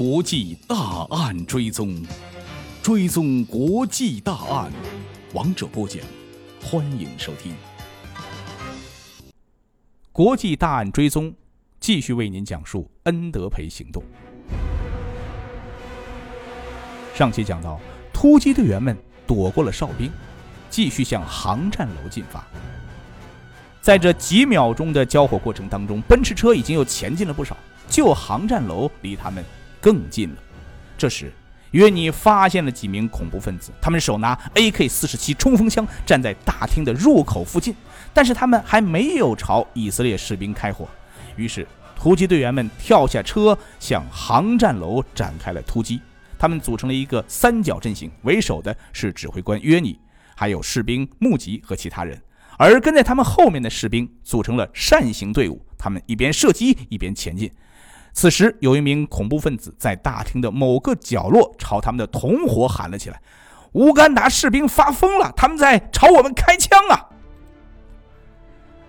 国际大案追踪，追踪国际大案，王者播讲，欢迎收听。国际大案追踪，继续为您讲述恩德培行动。上期讲到，突击队员们躲过了哨兵，继续向航站楼进发。在这几秒钟的交火过程当中，奔驰车已经又前进了不少，就航站楼离他们。更近了。这时，约尼发现了几名恐怖分子，他们手拿 AK-47 冲锋枪，站在大厅的入口附近。但是他们还没有朝以色列士兵开火。于是，突击队员们跳下车，向航站楼展开了突击。他们组成了一个三角阵型，为首的是指挥官约尼，还有士兵穆吉和其他人。而跟在他们后面的士兵组成了扇形队伍，他们一边射击一边前进。此时，有一名恐怖分子在大厅的某个角落朝他们的同伙喊了起来：“乌干达士兵发疯了，他们在朝我们开枪啊！”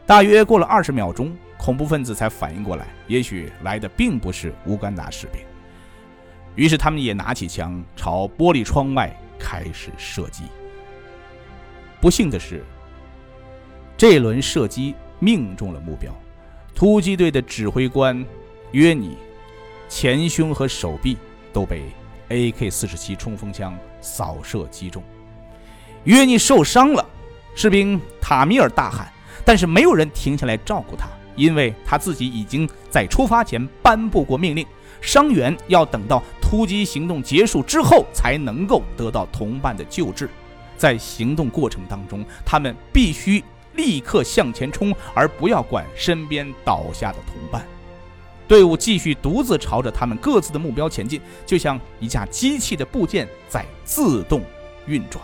大约过了二十秒钟，恐怖分子才反应过来，也许来的并不是乌干达士兵。于是，他们也拿起枪朝玻璃窗外开始射击。不幸的是，这轮射击命中了目标，突击队的指挥官。约尼前胸和手臂都被 AK-47 冲锋枪扫射击中，约尼受伤了。士兵塔米尔大喊，但是没有人停下来照顾他，因为他自己已经在出发前颁布过命令：伤员要等到突击行动结束之后才能够得到同伴的救治。在行动过程当中，他们必须立刻向前冲，而不要管身边倒下的同伴。队伍继续独自朝着他们各自的目标前进，就像一架机器的部件在自动运转。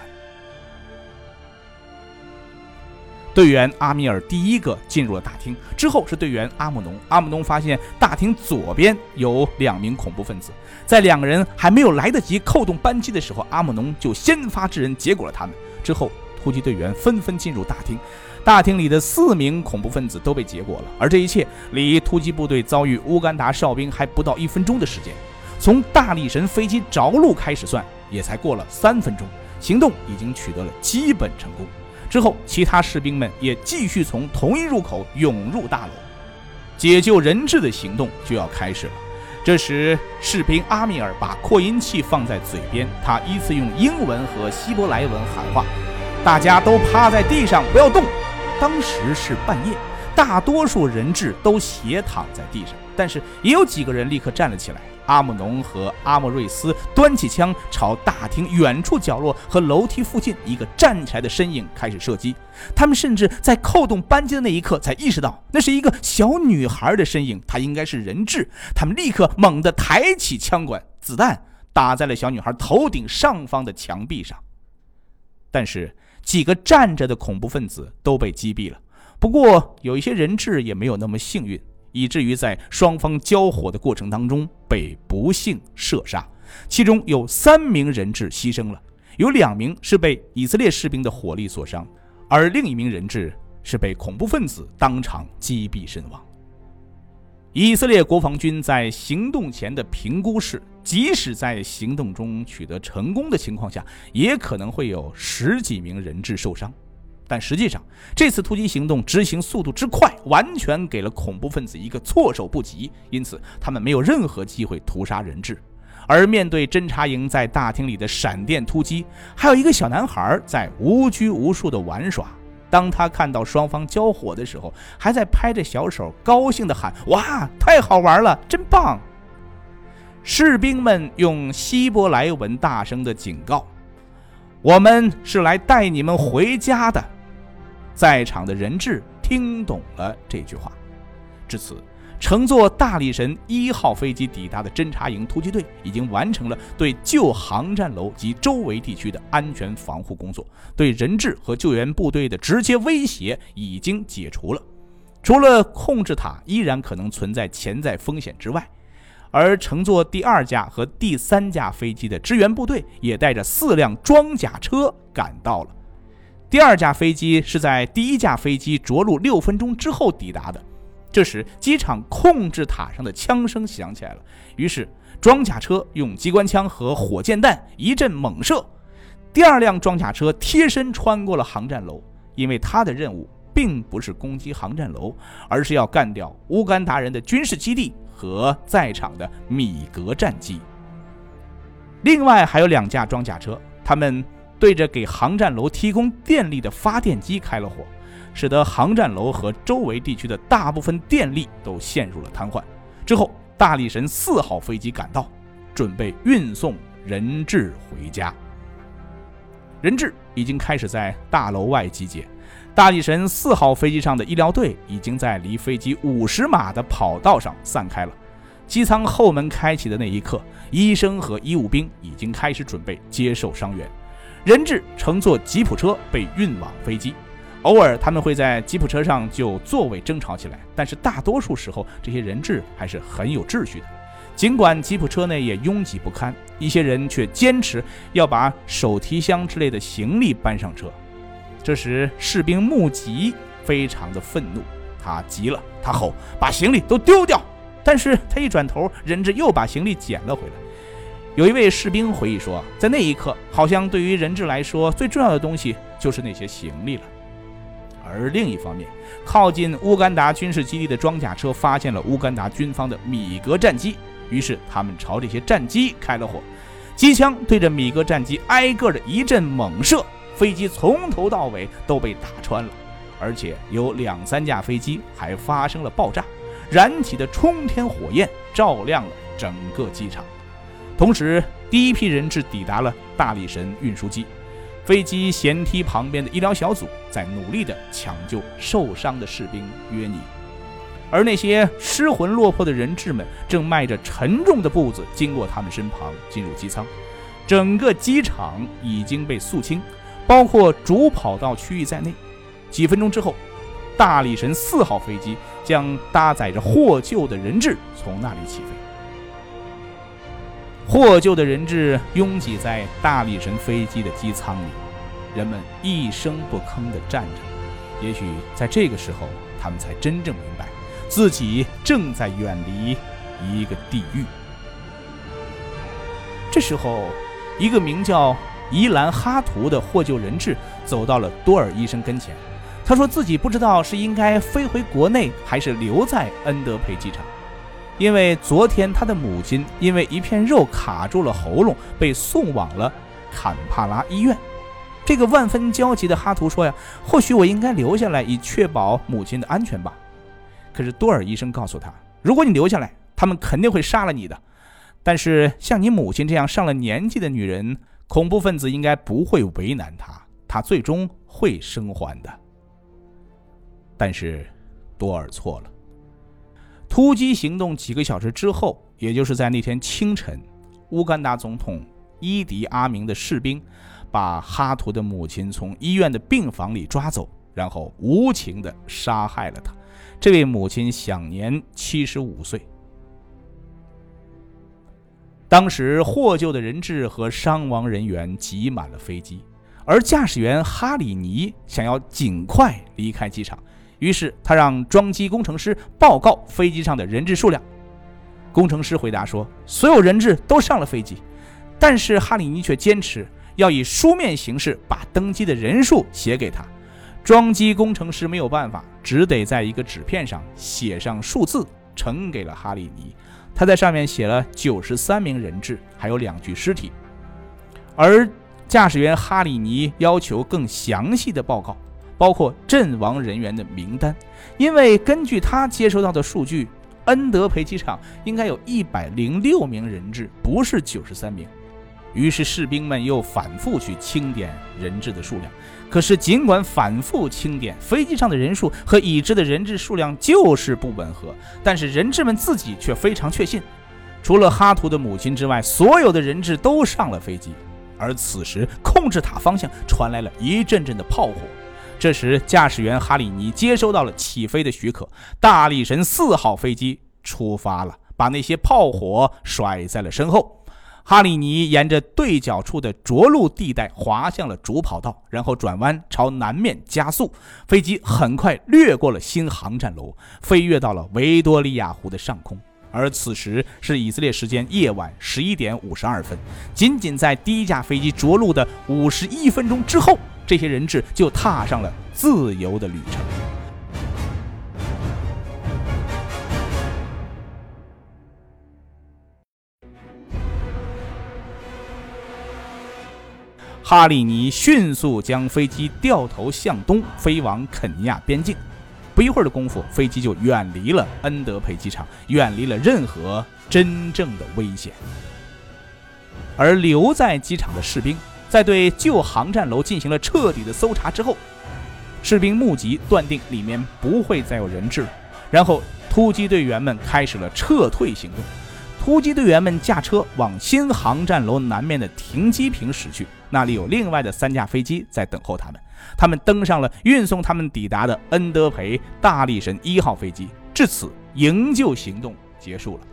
队员阿米尔第一个进入了大厅，之后是队员阿姆农。阿姆农发现大厅左边有两名恐怖分子，在两个人还没有来得及扣动扳机的时候，阿姆农就先发制人结果了他们。之后，突击队员纷纷进入大厅。大厅里的四名恐怖分子都被结果了，而这一切离突击部队遭遇乌干达哨兵还不到一分钟的时间。从大力神飞机着陆开始算，也才过了三分钟，行动已经取得了基本成功。之后，其他士兵们也继续从同一入口涌入大楼，解救人质的行动就要开始了。这时，士兵阿米尔把扩音器放在嘴边，他依次用英文和希伯来文喊话：“大家都趴在地上，不要动。”当时是半夜，大多数人质都斜躺在地上，但是也有几个人立刻站了起来。阿姆农和阿莫瑞斯端起枪，朝大厅远处角落和楼梯附近一个站起来的身影开始射击。他们甚至在扣动扳机的那一刻才意识到，那是一个小女孩的身影，她应该是人质。他们立刻猛地抬起枪管，子弹打在了小女孩头顶上方的墙壁上，但是。几个站着的恐怖分子都被击毙了，不过有一些人质也没有那么幸运，以至于在双方交火的过程当中被不幸射杀。其中有三名人质牺牲了，有两名是被以色列士兵的火力所伤，而另一名人质是被恐怖分子当场击毙身亡。以色列国防军在行动前的评估是，即使在行动中取得成功的情况下，也可能会有十几名人质受伤。但实际上，这次突击行动执行速度之快，完全给了恐怖分子一个措手不及，因此他们没有任何机会屠杀人质。而面对侦察营在大厅里的闪电突击，还有一个小男孩在无拘无束地玩耍。当他看到双方交火的时候，还在拍着小手，高兴地喊：“哇，太好玩了，真棒！”士兵们用希伯来文大声地警告：“我们是来带你们回家的。”在场的人质听懂了这句话，至此。乘坐大力神一号飞机抵达的侦察营突击队已经完成了对旧航站楼及周围地区的安全防护工作，对人质和救援部队的直接威胁已经解除了。除了控制塔依然可能存在潜在风险之外，而乘坐第二架和第三架飞机的支援部队也带着四辆装甲车赶到了。第二架飞机是在第一架飞机着陆六分钟之后抵达的。这时，机场控制塔上的枪声响起来了，于是装甲车用机关枪和火箭弹一阵猛射。第二辆装甲车贴身穿过了航站楼，因为它的任务并不是攻击航站楼，而是要干掉乌干达人的军事基地和在场的米格战机。另外还有两架装甲车，他们对着给航站楼提供电力的发电机开了火，使得航站楼和周围地区的大部分电力都陷入了瘫痪。之后，大力神四号飞机赶到，准备运送人质回家。人质已经开始在大楼外集结，大力神四号飞机上的医疗队已经在离飞机五十码的跑道上散开了。机舱后门开启的那一刻，医生和医务兵已经开始准备接受伤员。人质乘坐吉普车被运往飞机，偶尔他们会在吉普车上就座位争吵起来，但是大多数时候这些人质还是很有秩序的。尽管吉普车内也拥挤不堪，一些人却坚持要把手提箱之类的行李搬上车。这时，士兵穆吉非常的愤怒，他急了，他吼：“把行李都丢掉！”但是他一转头，人质又把行李捡了回来。有一位士兵回忆说，在那一刻，好像对于人质来说，最重要的东西就是那些行李了。而另一方面，靠近乌干达军事基地的装甲车发现了乌干达军方的米格战机。于是他们朝这些战机开了火，机枪对着米格战机挨个的一阵猛射，飞机从头到尾都被打穿了，而且有两三架飞机还发生了爆炸，燃起的冲天火焰照亮了整个机场。同时，第一批人质抵达了大力神运输机，飞机舷梯旁边的医疗小组在努力地抢救受伤的士兵约尼。而那些失魂落魄的人质们正迈着沉重的步子经过他们身旁，进入机舱。整个机场已经被肃清，包括主跑道区域在内。几分钟之后，大力神四号飞机将搭载着获救的人质从那里起飞。获救的人质拥挤在大力神飞机的机舱里，人们一声不吭地站着。也许在这个时候，他们才真正明白。自己正在远离一个地狱。这时候，一个名叫伊兰哈图的获救人质走到了多尔医生跟前。他说自己不知道是应该飞回国内，还是留在恩德培机场，因为昨天他的母亲因为一片肉卡住了喉咙，被送往了坎帕拉医院。这个万分焦急的哈图说：“呀，或许我应该留下来，以确保母亲的安全吧。”可是多尔医生告诉他，如果你留下来，他们肯定会杀了你的。但是像你母亲这样上了年纪的女人，恐怖分子应该不会为难他，他最终会生还的。但是多尔错了。突击行动几个小时之后，也就是在那天清晨，乌干达总统伊迪阿明的士兵把哈图的母亲从医院的病房里抓走，然后无情地杀害了他。这位母亲享年七十五岁。当时获救的人质和伤亡人员挤满了飞机，而驾驶员哈里尼想要尽快离开机场，于是他让装机工程师报告飞机上的人质数量。工程师回答说，所有人质都上了飞机，但是哈里尼却坚持要以书面形式把登机的人数写给他。装机工程师没有办法，只得在一个纸片上写上数字，呈给了哈里尼。他在上面写了九十三名人质，还有两具尸体。而驾驶员哈里尼要求更详细的报告，包括阵亡人员的名单，因为根据他接收到的数据，恩德培机场应该有一百零六名人质，不是九十三名。于是士兵们又反复去清点人质的数量。可是，尽管反复清点，飞机上的人数和已知的人质数量就是不吻合。但是，人质们自己却非常确信，除了哈图的母亲之外，所有的人质都上了飞机。而此时，控制塔方向传来了一阵阵的炮火。这时，驾驶员哈里尼接收到了起飞的许可，大力神四号飞机出发了，把那些炮火甩在了身后。哈里尼沿着对角处的着陆地带滑向了主跑道，然后转弯朝南面加速。飞机很快掠过了新航站楼，飞跃到了维多利亚湖的上空。而此时是以色列时间夜晚十一点五十二分，仅仅在第一架飞机着陆的五十一分钟之后，这些人质就踏上了自由的旅程。哈里尼迅速将飞机掉头向东，飞往肯尼亚边境。不一会儿的功夫，飞机就远离了恩德培机场，远离了任何真正的危险。而留在机场的士兵，在对旧航站楼进行了彻底的搜查之后，士兵目击断定里面不会再有人质了。然后，突击队员们开始了撤退行动。突击队员们驾车往新航站楼南面的停机坪驶去，那里有另外的三架飞机在等候他们。他们登上了运送他们抵达的恩德培大力神一号飞机。至此，营救行动结束了。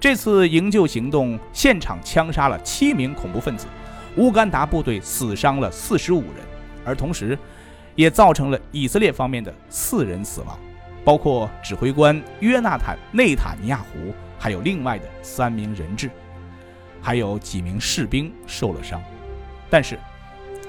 这次营救行动现场枪杀了七名恐怖分子，乌干达部队死伤了四十五人，而同时，也造成了以色列方面的四人死亡，包括指挥官约纳坦内塔尼亚胡。还有另外的三名人质，还有几名士兵受了伤，但是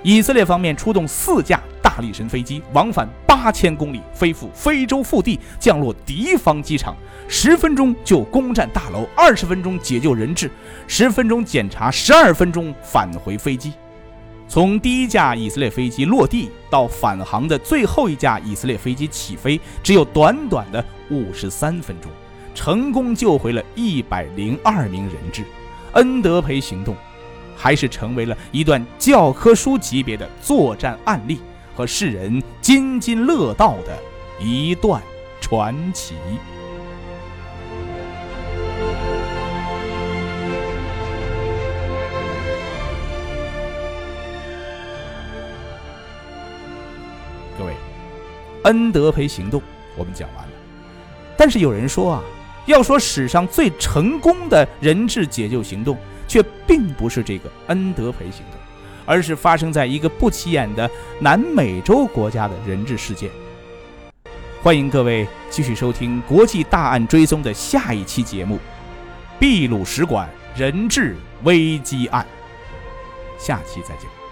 以色列方面出动四架大力神飞机，往返八千公里，飞赴非洲腹地，降落敌方机场，十分钟就攻占大楼，二十分钟解救人质，十分钟检查，十二分钟返回飞机。从第一架以色列飞机落地到返航的最后一架以色列飞机起飞，只有短短的五十三分钟。成功救回了一百零二名人质，恩德培行动还是成为了一段教科书级别的作战案例和世人津津乐道的一段传奇。各位，恩德培行动我们讲完了，但是有人说啊。要说史上最成功的人质解救行动，却并不是这个恩德培行动，而是发生在一个不起眼的南美洲国家的人质事件。欢迎各位继续收听《国际大案追踪》的下一期节目——秘鲁使馆人质危机案。下期再见。